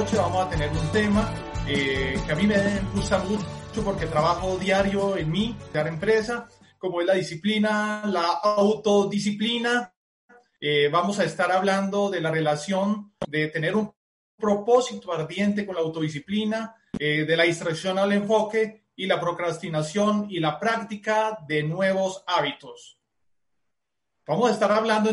noche vamos a tener un tema eh, que a mí me gusta mucho porque trabajo diario en mi empresa, como es la disciplina, la autodisciplina. Eh, vamos a estar hablando de la relación de tener un propósito ardiente con la autodisciplina, eh, de la distracción al enfoque y la procrastinación y la práctica de nuevos hábitos. Vamos a estar hablando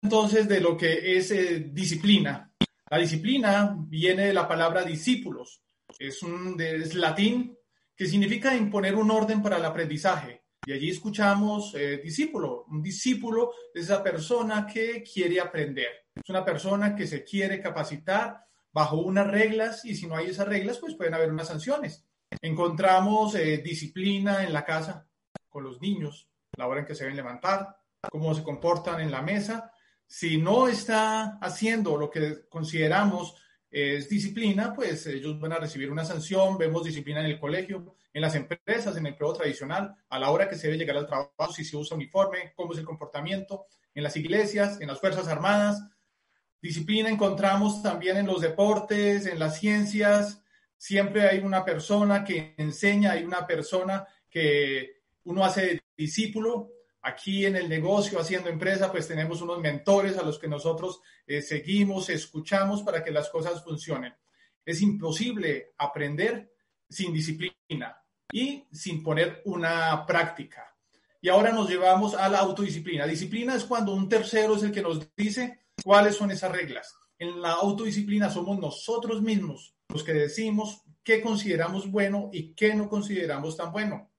entonces de lo que es eh, disciplina. La disciplina viene de la palabra discípulos. Es, un, es latín que significa imponer un orden para el aprendizaje. Y allí escuchamos eh, discípulo. Un discípulo es esa persona que quiere aprender. Es una persona que se quiere capacitar bajo unas reglas y si no hay esas reglas, pues pueden haber unas sanciones. Encontramos eh, disciplina en la casa con los niños, la hora en que se deben levantar, cómo se comportan en la mesa. Si no está haciendo lo que consideramos es disciplina, pues ellos van a recibir una sanción. Vemos disciplina en el colegio, en las empresas, en el empleo tradicional, a la hora que se debe llegar al trabajo, si se usa uniforme, cómo es el comportamiento, en las iglesias, en las Fuerzas Armadas. Disciplina encontramos también en los deportes, en las ciencias. Siempre hay una persona que enseña, hay una persona que uno hace discípulo Aquí en el negocio, haciendo empresa, pues tenemos unos mentores a los que nosotros eh, seguimos, escuchamos para que las cosas funcionen. Es imposible aprender sin disciplina y sin poner una práctica. Y ahora nos llevamos a la autodisciplina. Disciplina es cuando un tercero es el que nos dice cuáles son esas reglas. En la autodisciplina somos nosotros mismos los que decimos qué consideramos bueno y qué no consideramos tan bueno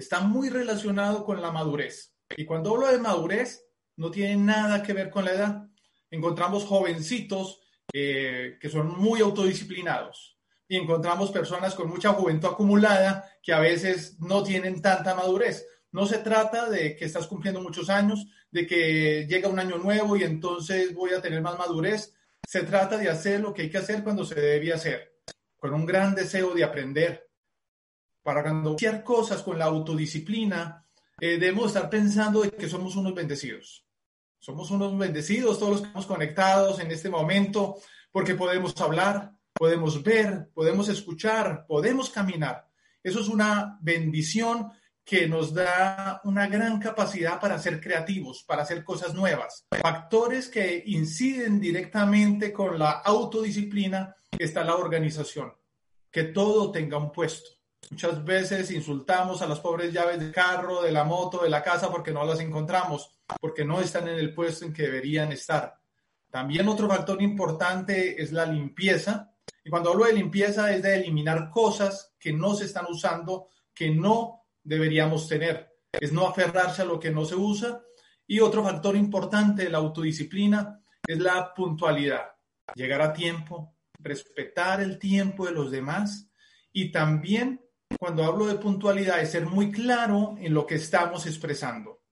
está muy relacionado con la madurez. Y cuando hablo de madurez, no tiene nada que ver con la edad. Encontramos jovencitos eh, que son muy autodisciplinados y encontramos personas con mucha juventud acumulada que a veces no tienen tanta madurez. No se trata de que estás cumpliendo muchos años, de que llega un año nuevo y entonces voy a tener más madurez. Se trata de hacer lo que hay que hacer cuando se debe hacer, con un gran deseo de aprender, para cuando cosas con la autodisciplina, eh, debemos estar pensando de que somos unos bendecidos. Somos unos bendecidos todos los que estamos conectados en este momento porque podemos hablar, podemos ver, podemos escuchar, podemos caminar. Eso es una bendición que nos da una gran capacidad para ser creativos, para hacer cosas nuevas. Factores que inciden directamente con la autodisciplina está la organización, que todo tenga un puesto Muchas veces insultamos a las pobres llaves del carro, de la moto, de la casa porque no las encontramos, porque no están en el puesto en que deberían estar. También otro factor importante es la limpieza. Y cuando hablo de limpieza es de eliminar cosas que no se están usando, que no deberíamos tener. Es no aferrarse a lo que no se usa. Y otro factor importante de la autodisciplina es la puntualidad. Llegar a tiempo, respetar el tiempo de los demás y también cuando hablo de puntualidad es ser muy claro en lo que estamos expresando.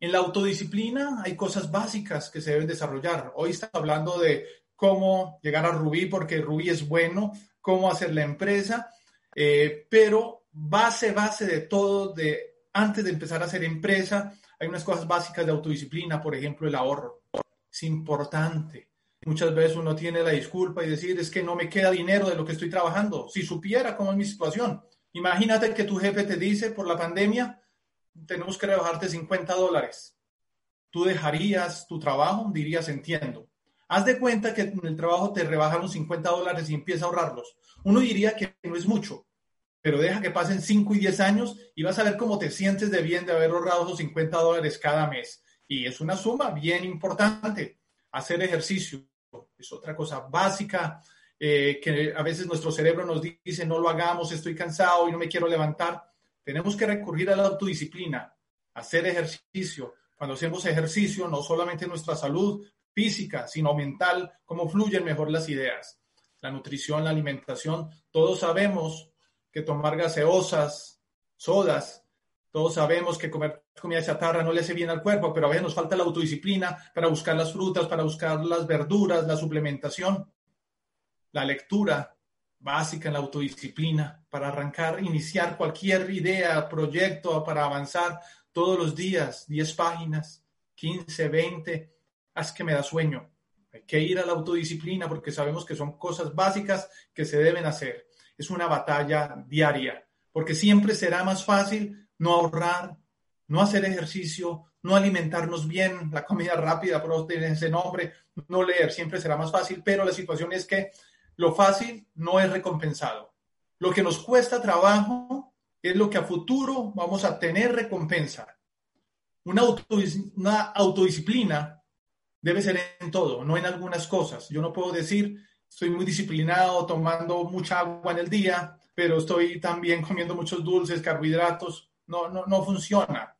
En la autodisciplina hay cosas básicas que se deben desarrollar. Hoy estamos hablando de cómo llegar a Rubí porque Rubí es bueno, cómo hacer la empresa, eh, pero base, base de todo, de antes de empezar a hacer empresa, hay unas cosas básicas de autodisciplina, por ejemplo, el ahorro. Es importante. Muchas veces uno tiene la disculpa y decir, es que no me queda dinero de lo que estoy trabajando. Si supiera cómo es mi situación, Imagínate que tu jefe te dice por la pandemia, tenemos que rebajarte 50 dólares. ¿Tú dejarías tu trabajo? Dirías, entiendo. Haz de cuenta que en el trabajo te rebajan 50 dólares y empieza a ahorrarlos. Uno diría que no es mucho, pero deja que pasen 5 y 10 años y vas a ver cómo te sientes de bien de haber ahorrado esos 50 dólares cada mes. Y es una suma bien importante. Hacer ejercicio es otra cosa básica eh, que a veces nuestro cerebro nos dice no lo hagamos, estoy cansado y no me quiero levantar. Tenemos que recurrir a la autodisciplina, hacer ejercicio. Cuando hacemos ejercicio, no solamente nuestra salud física, sino mental, cómo fluyen mejor las ideas. La nutrición, la alimentación, todos sabemos que tomar gaseosas, sodas, todos sabemos que comer comida chatarra no le hace bien al cuerpo, pero a veces nos falta la autodisciplina para buscar las frutas, para buscar las verduras, la suplementación, la lectura básica en la autodisciplina, para arrancar, iniciar cualquier idea, proyecto, para avanzar todos los días, 10 páginas, 15, 20, haz que me da sueño. Hay que ir a la autodisciplina porque sabemos que son cosas básicas que se deben hacer. Es una batalla diaria, porque siempre será más fácil no ahorrar, no hacer ejercicio, no alimentarnos bien, la comida rápida, por tiene ese nombre, no leer, siempre será más fácil, pero la situación es que lo fácil no es recompensado. Lo que nos cuesta trabajo es lo que a futuro vamos a tener recompensa. Una, autodisciplina debe ser en todo, no en algunas cosas. Yo no puedo decir, estoy muy disciplinado tomando mucha agua en el día, pero estoy también comiendo muchos dulces, carbohidratos no, no, no funciona.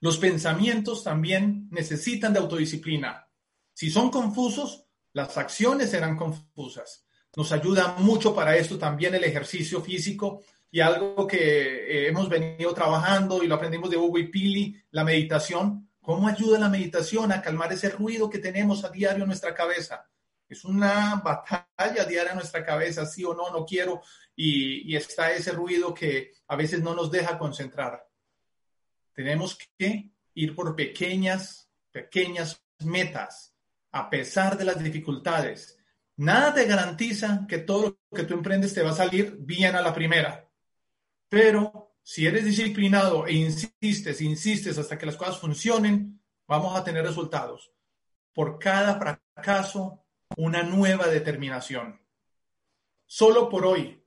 Los pensamientos también necesitan de autodisciplina. Si son confusos, las acciones serán confusas. Nos ayuda mucho para esto también el ejercicio físico y algo que eh, hemos venido trabajando y lo aprendimos de Hugo y Pili, la meditación. ¿Cómo ayuda la meditación a calmar ese ruido que tenemos a diario en nuestra cabeza? Es una batalla diaria en nuestra cabeza, sí o no, no quiero, y, está ese ruido que a veces no nos deja concentrar. Tenemos que ir por pequeñas, pequeñas metas, a pesar de las dificultades. Nada te garantiza que todo lo que tú emprendes te va a salir bien a la primera. Pero si eres disciplinado e insistes, insistes hasta que las cosas funcionen, vamos a tener resultados. Por cada fracaso, una nueva determinación. Solo por hoy,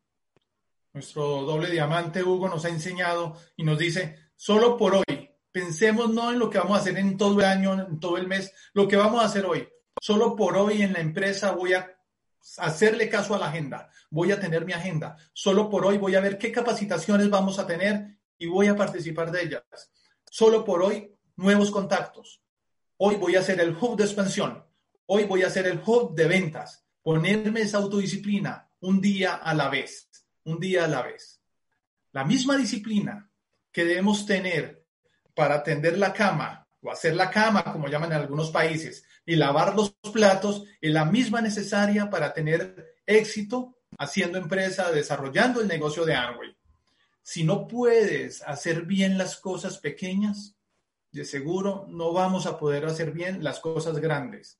nuestro doble diamante Hugo nos ha enseñado y nos dice, solo por hoy, pensemos no en lo que vamos a hacer en todo el año, en todo el mes, lo que vamos a hacer hoy. Solo por hoy en la empresa voy a hacerle caso a la agenda, voy a tener mi agenda. Solo por hoy voy a ver qué capacitaciones vamos a tener y voy a participar de ellas. Solo por hoy, nuevos contactos. Hoy voy a hacer el hub de expansión. Hoy voy a hacer el hub de ventas. Ponerme esa autodisciplina un día a la vez un día a la vez. La misma disciplina que debemos tener para tender la cama o hacer la cama, como llaman en algunos países, y lavar los platos, es la misma necesaria para tener éxito haciendo empresa, desarrollando el negocio de Amway. Si no puedes hacer bien las cosas pequeñas, de seguro no vamos a poder hacer bien las cosas grandes.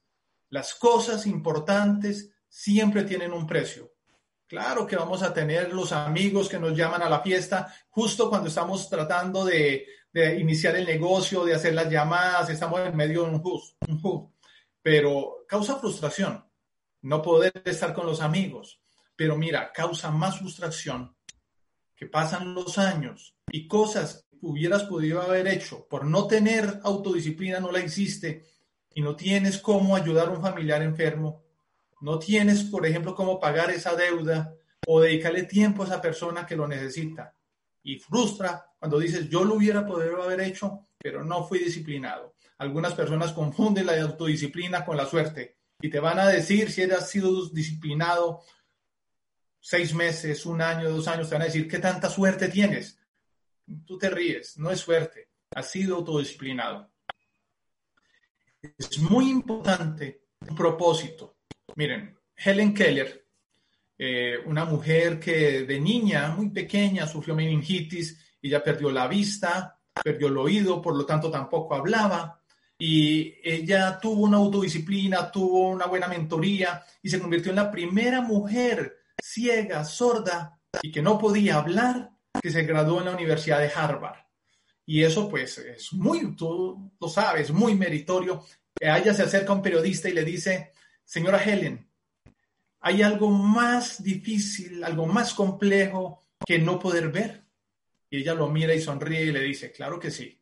Las cosas importantes siempre tienen un precio. Claro que vamos a tener los amigos que nos llaman a la fiesta justo cuando estamos tratando de, iniciar el negocio, de hacer las llamadas, estamos en medio de un hub, pero causa frustración no poder estar con los amigos. Pero mira, causa más frustración que pasan los años y cosas que hubieras podido haber hecho por no tener autodisciplina, no la hiciste y no tienes cómo ayudar a un familiar enfermo no tienes, por ejemplo, cómo pagar esa deuda o dedicarle tiempo a esa persona que lo necesita. Y frustra cuando dices, yo lo hubiera podido haber hecho, pero no fui disciplinado. Algunas personas confunden la autodisciplina con la suerte y te van a decir si has sido disciplinado seis meses, un año, dos años, te van a decir, ¿qué tanta suerte tienes? Tú te ríes, no es suerte, has sido autodisciplinado. Es muy importante un propósito. Miren, Helen Keller, eh, una mujer que de niña, muy pequeña, sufrió meningitis y ya perdió la vista, perdió el oído, por lo tanto tampoco hablaba. Y ella tuvo una autodisciplina, tuvo una buena mentoría y se convirtió en la primera mujer ciega, sorda y que no podía hablar, que se graduó en la Universidad de Harvard. Y eso pues es muy, tú lo sabes, muy meritorio. A ella se acerca un periodista y le dice, Señora Helen, ¿hay algo más difícil, algo más complejo que no poder ver? Y ella lo mira y sonríe y le dice, claro que sí.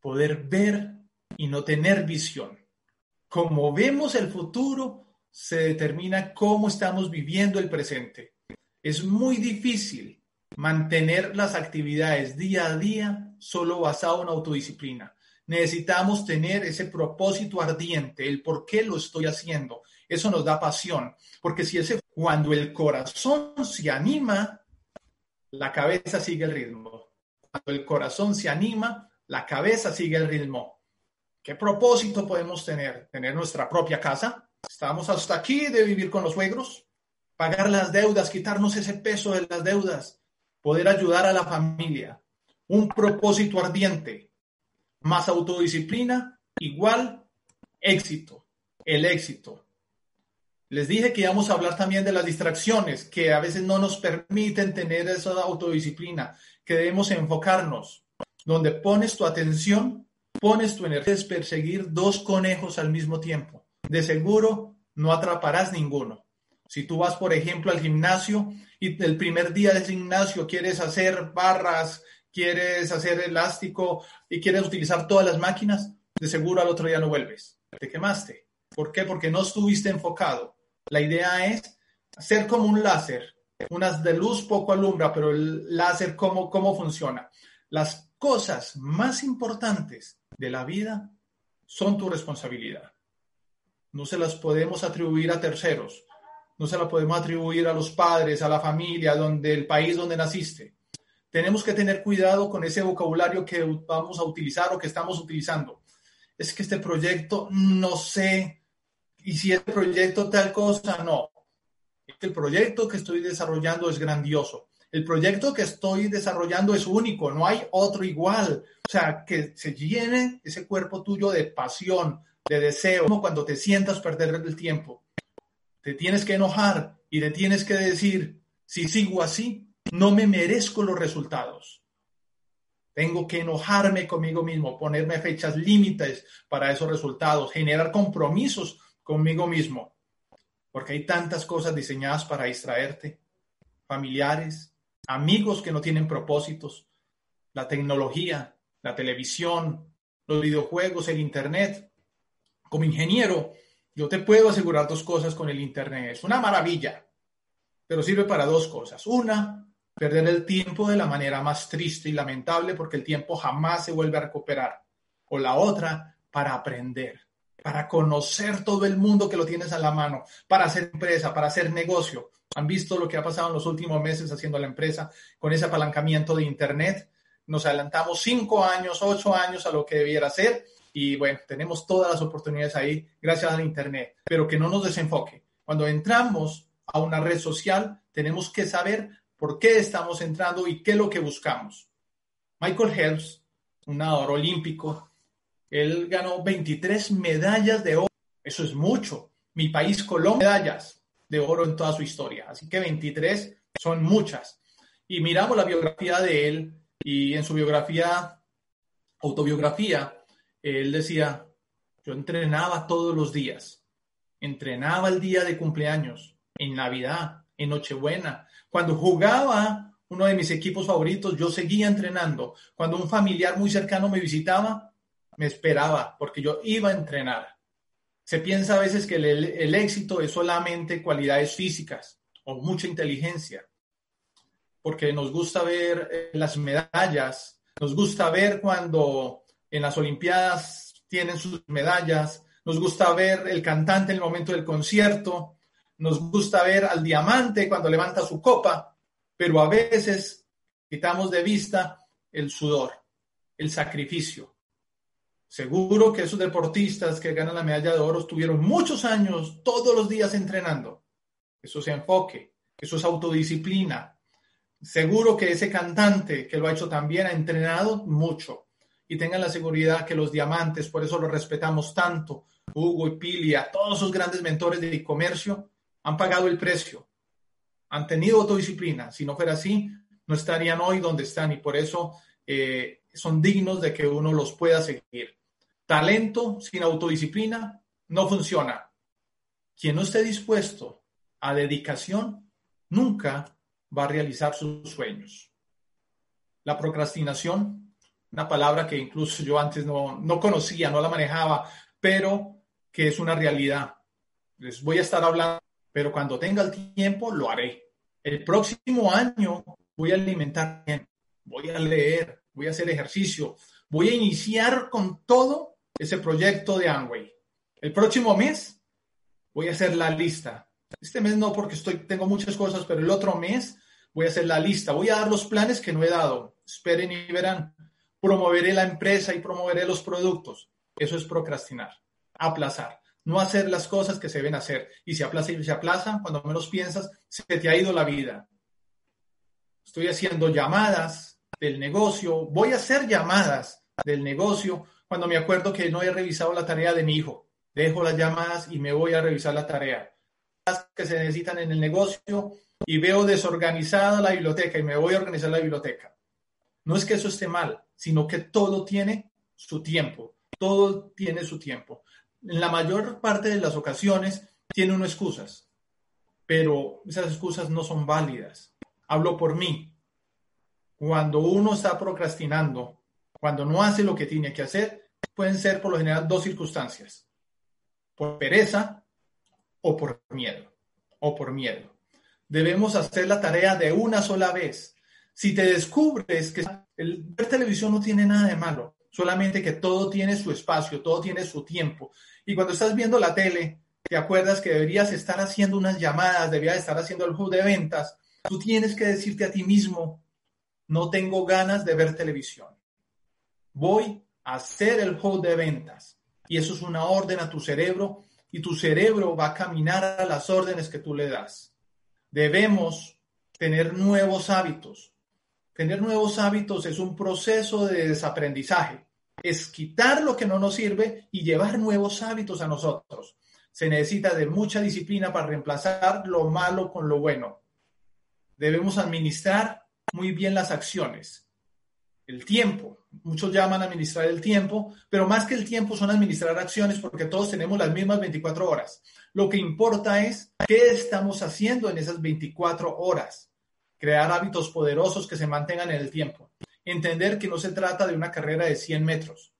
Poder ver y no tener visión. Como vemos el futuro, se determina cómo estamos viviendo el presente. Es muy difícil mantener las actividades día a día solo basado en autodisciplina. Necesitamos tener ese propósito ardiente, el por qué lo estoy haciendo. Eso nos da pasión, porque si ese cuando el corazón se anima, la cabeza sigue el ritmo. Cuando el corazón se anima, la cabeza sigue el ritmo. ¿Qué propósito podemos tener? Tener nuestra propia casa. Estamos hasta aquí de vivir con los suegros, pagar las deudas, quitarnos ese peso de las deudas, poder ayudar a la familia. Un propósito ardiente, más autodisciplina, igual éxito. El éxito. Les dije que íbamos a hablar también de las distracciones que a veces no nos permiten tener esa autodisciplina, que debemos enfocarnos. Donde pones tu atención, pones tu energía, es perseguir dos conejos al mismo tiempo. De seguro no atraparás ninguno. Si tú vas, por ejemplo, al gimnasio y el primer día del gimnasio quieres hacer barras, quieres hacer elástico y quieres utilizar todas las máquinas, de seguro al otro día no vuelves. Te quemaste. ¿Por qué? Porque no estuviste enfocado. La idea es hacer como un láser. Unas de luz poco alumbra, pero el láser, ¿cómo, cómo funciona? Las cosas más importantes de la vida son tu responsabilidad. No se las podemos atribuir a terceros no se la podemos atribuir a los padres, a la familia, donde el país donde naciste. Tenemos que tener cuidado con ese vocabulario que vamos a utilizar o que estamos utilizando. Es que este proyecto no sé, y si el proyecto tal cosa, no. El proyecto que estoy desarrollando es grandioso. El proyecto que estoy desarrollando es único, no hay otro igual. O sea, que se llene ese cuerpo tuyo de pasión, de deseo, como cuando te sientas perder el tiempo te tienes que enojar y te tienes que decir, si sigo así, no me merezco los resultados. Tengo que enojarme conmigo mismo, ponerme fechas límites para esos resultados, generar compromisos conmigo mismo, porque hay tantas cosas diseñadas para distraerte, familiares, amigos que no tienen propósitos, la tecnología, la televisión, los videojuegos, el Internet. Como ingeniero, yo te puedo asegurar dos cosas con el Internet. Es una maravilla, pero sirve para dos cosas. Una, perder el tiempo de la manera más triste y lamentable porque el tiempo jamás se vuelve a recuperar. O la otra, para aprender, para conocer todo el mundo que lo tienes a la mano, para hacer empresa, para hacer negocio. Han visto lo que ha pasado en los últimos meses haciendo la empresa con ese apalancamiento de Internet. Nos adelantamos cinco años, ocho años a lo que debiera ser y bueno, tenemos todas las oportunidades ahí gracias al Internet, pero que no nos desenfoque. Cuando entramos a una red social, tenemos que saber por qué estamos entrando y qué es lo que buscamos. Michael Phelps, un nadador olímpico, él ganó 23 medallas de oro. Eso es mucho. Mi país, Colombia, medallas de oro en toda su historia. Así que 23 son muchas. Y miramos la biografía de él y en su biografía, autobiografía, él decía, yo entrenaba todos los días, entrenaba el día de cumpleaños, en Navidad, en Nochebuena, cuando jugaba uno de mis equipos favoritos, yo seguía entrenando. Cuando un familiar muy cercano me visitaba, me esperaba porque yo iba a entrenar. Se piensa a veces que el, éxito es solamente cualidades físicas o mucha inteligencia, porque nos gusta ver eh, las medallas, nos gusta ver cuando en las Olimpiadas tienen sus medallas, nos gusta ver el cantante en el momento del concierto, nos gusta ver al diamante cuando levanta su copa, pero a veces quitamos de vista el sudor, el sacrificio. Seguro que esos deportistas que ganan la medalla de oro tuvieron muchos años, todos los días entrenando. Eso es enfoque, eso es autodisciplina. Seguro que ese cantante que lo ha hecho también ha entrenado mucho y tengan la seguridad que los diamantes, por eso los respetamos tanto, Hugo y Pilia, todos esos grandes mentores de comercio, han pagado el precio, han tenido autodisciplina. Si no fuera así, no estarían hoy donde están y por eso eh, son dignos de que uno los pueda seguir. Talento sin autodisciplina no funciona. Quien no esté dispuesto a dedicación nunca va a realizar sus sueños. La procrastinación una palabra que incluso yo antes no, no conocía, no la manejaba, pero que es una realidad. Les voy a estar hablando, pero cuando tenga el tiempo lo haré. El próximo año voy a alimentar bien, voy a leer, voy a hacer ejercicio, voy a iniciar con todo ese proyecto de Amway. El próximo mes voy a hacer la lista. Este mes no porque estoy, tengo muchas cosas, pero el otro mes voy a hacer la lista. Voy a dar los planes que no he dado. Esperen y verán. Promoveré la empresa y promoveré los productos. Eso es procrastinar, aplazar no hacer las cosas que se deben hacer. Y se aplaza y se aplaza, cuando menos piensas, se te ha ido la vida. Estoy haciendo llamadas del negocio, voy a hacer llamadas del negocio cuando me acuerdo que no he revisado la tarea de mi hijo. Dejo las llamadas y me voy a revisar la tarea. que se necesitan en el negocio y veo desorganizada la biblioteca y me voy a organizar la biblioteca. No es que eso esté mal, sino que todo tiene su tiempo. Todo tiene su tiempo en la mayor parte de las ocasiones tiene uno excusas, pero esas excusas no son válidas. Hablo por mí. Cuando uno está procrastinando, cuando no hace lo que tiene que hacer, pueden ser por lo general dos circunstancias. Por pereza o por miedo. O por miedo. Debemos hacer la tarea de una sola vez. Si te descubres que el ver televisión no tiene nada de malo, solamente que todo tiene su espacio, todo tiene su tiempo. Y cuando estás viendo la tele, te acuerdas que deberías estar haciendo unas llamadas, deberías estar haciendo el juego de ventas, tú tienes que decirte a ti mismo, no tengo ganas de ver televisión. Voy a hacer el juego de ventas. Y eso es una orden a tu cerebro y tu cerebro va a caminar a las órdenes que tú le das. Debemos tener nuevos hábitos. Tener nuevos hábitos es un proceso de desaprendizaje es quitar lo que no nos sirve y llevar nuevos hábitos a nosotros. Se necesita de mucha disciplina para reemplazar lo malo con lo bueno. Debemos administrar muy bien las acciones. El tiempo. Muchos llaman administrar el tiempo, pero más que el tiempo son administrar acciones porque todos tenemos las mismas 24 horas. Lo que importa es qué estamos haciendo en esas 24 horas. Crear hábitos poderosos que se mantengan en el tiempo entender que no se trata de una carrera de 100 metros.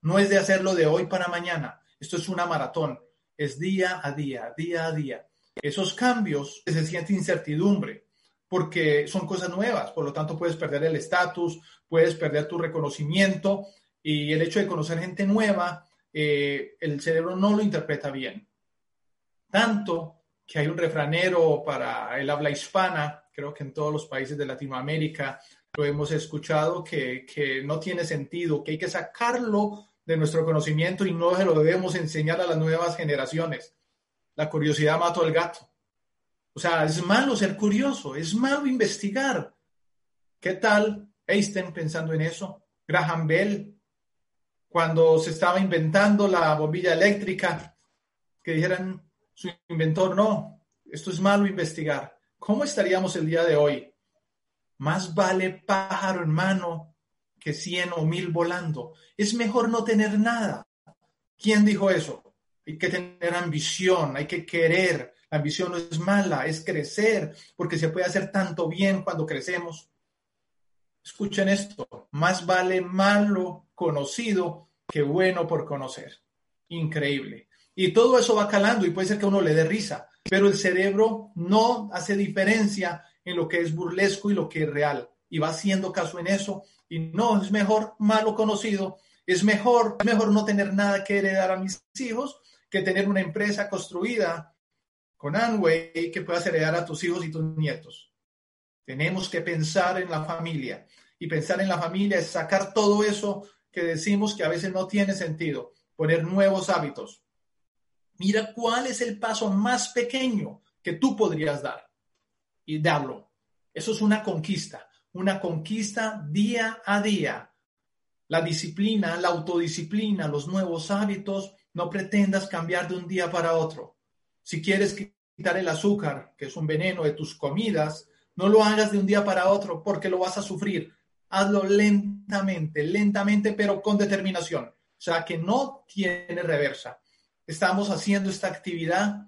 No es de hacerlo de hoy para mañana. Esto es una maratón. Es día a día, día a día. Esos cambios se siente incertidumbre porque son cosas nuevas. Por lo tanto, puedes perder el estatus, puedes perder tu reconocimiento y el hecho de conocer gente nueva, eh, el cerebro no lo interpreta bien. Tanto que hay un refranero para el habla hispana, creo que en todos los países de Latinoamérica, lo hemos escuchado que, que, no tiene sentido, que hay que sacarlo de nuestro conocimiento y no se lo debemos enseñar a las nuevas generaciones. La curiosidad mató al gato. O sea, es malo ser curioso, es malo investigar. ¿Qué tal Einstein pensando en eso? Graham Bell, cuando se estaba inventando la bombilla eléctrica, que dijeran su inventor, no, esto es malo investigar. ¿Cómo estaríamos el día de hoy? Más vale pájaro en mano que cien o mil volando. Es mejor no tener nada. ¿Quién dijo eso? Hay que tener ambición, hay que querer. La ambición no es mala, es crecer, porque se puede hacer tanto bien cuando crecemos. Escuchen esto, más vale malo conocido que bueno por conocer. Increíble. Y todo eso va calando y puede ser que uno le dé risa, pero el cerebro no hace diferencia en lo que es burlesco y lo que es real. Y va haciendo caso en eso. Y no, es mejor malo conocido. Es mejor, mejor no tener nada que heredar a mis hijos que tener una empresa construida con Anway que puedas heredar a tus hijos y tus nietos. Tenemos que pensar en la familia. Y pensar en la familia es sacar todo eso que decimos que a veces no tiene sentido. Poner nuevos hábitos. Mira cuál es el paso más pequeño que tú podrías dar y darlo. Eso es una conquista, una conquista día a día. La disciplina, la autodisciplina, los nuevos hábitos, no pretendas cambiar de un día para otro. Si quieres quitar el azúcar, que es un veneno de tus comidas, no lo hagas de un día para otro porque lo vas a sufrir. Hazlo lentamente, lentamente, pero con determinación. O sea, que no tiene reversa. Estamos haciendo esta actividad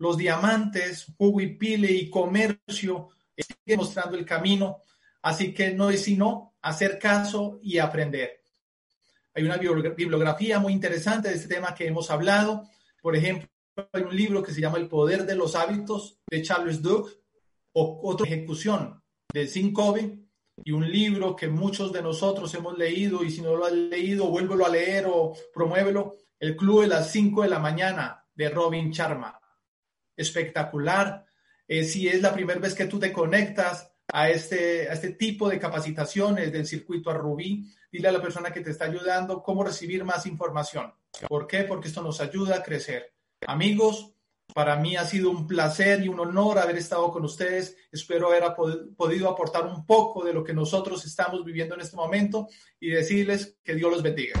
los diamantes, jugo y pile y comercio siguen mostrando el camino, así que no es sino hacer caso y aprender. Hay una bibliografía muy interesante de este tema que hemos hablado. Por ejemplo, hay un libro que se llama El poder de los hábitos de Charles Duke o otra ejecución de Sin Covey y un libro que muchos de nosotros hemos leído y si no lo has leído, vuélvelo a leer o promuévelo, El Club de las 5 de la mañana de Robin Charma. Espectacular. Eh, si es la primera vez que tú te conectas a este, a este tipo de capacitaciones del circuito a Rubí, dile a la persona que te está ayudando cómo recibir más información. ¿Por qué? Porque esto nos ayuda a crecer. Amigos, para mí ha sido un placer y un honor haber estado con ustedes. Espero haber podido aportar un poco de lo que nosotros estamos viviendo en este momento y decirles que Dios los bendiga.